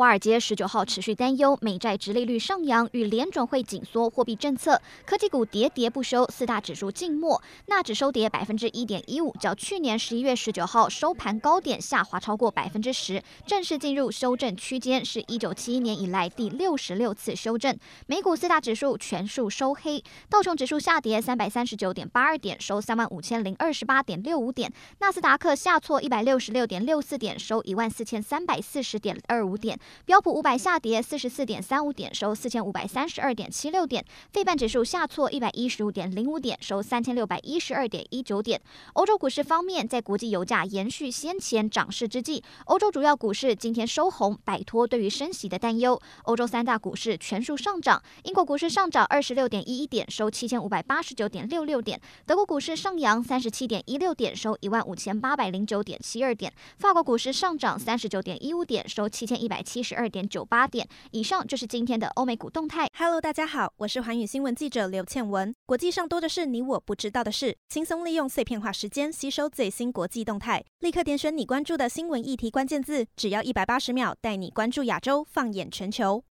华尔街十九号持续担忧美债殖利率上扬与联准会紧缩货币政策，科技股跌跌不休，四大指数静默，纳指收跌百分之一点一五，较去年十一月十九号收盘高点下滑超过百分之十，正式进入修正区间，是一九七一年以来第六十六次修正。美股四大指数全数收黑，道琼指数下跌三百三十九点八二点，收三万五千零二十八点六五点；纳斯达克下挫一百六十六点六四点，收一万四千三百四十点二五点。标普五百下跌四十四点三五点，收四千五百三十二点七六点。费半指数下挫一百一十五点零五点，收三千六百一十二点一九点。欧洲股市方面，在国际油价延续先前涨势之际，欧洲主要股市今天收红，摆脱对于升息的担忧。欧洲三大股市全数上涨，英国股市上涨二十六点一一点，收七千五百八十九点六六点；德国股市上扬三十七点一六点，收一万五千八百零九点七二点；法国股市上涨三十九点一五点，收七千一百七。十二点九八点以上就是今天的欧美股动态。Hello，大家好，我是寰宇新闻记者刘倩文。国际上多的是你我不知道的事，轻松利用碎片化时间吸收最新国际动态，立刻点选你关注的新闻议题关键字，只要一百八十秒，带你关注亚洲，放眼全球。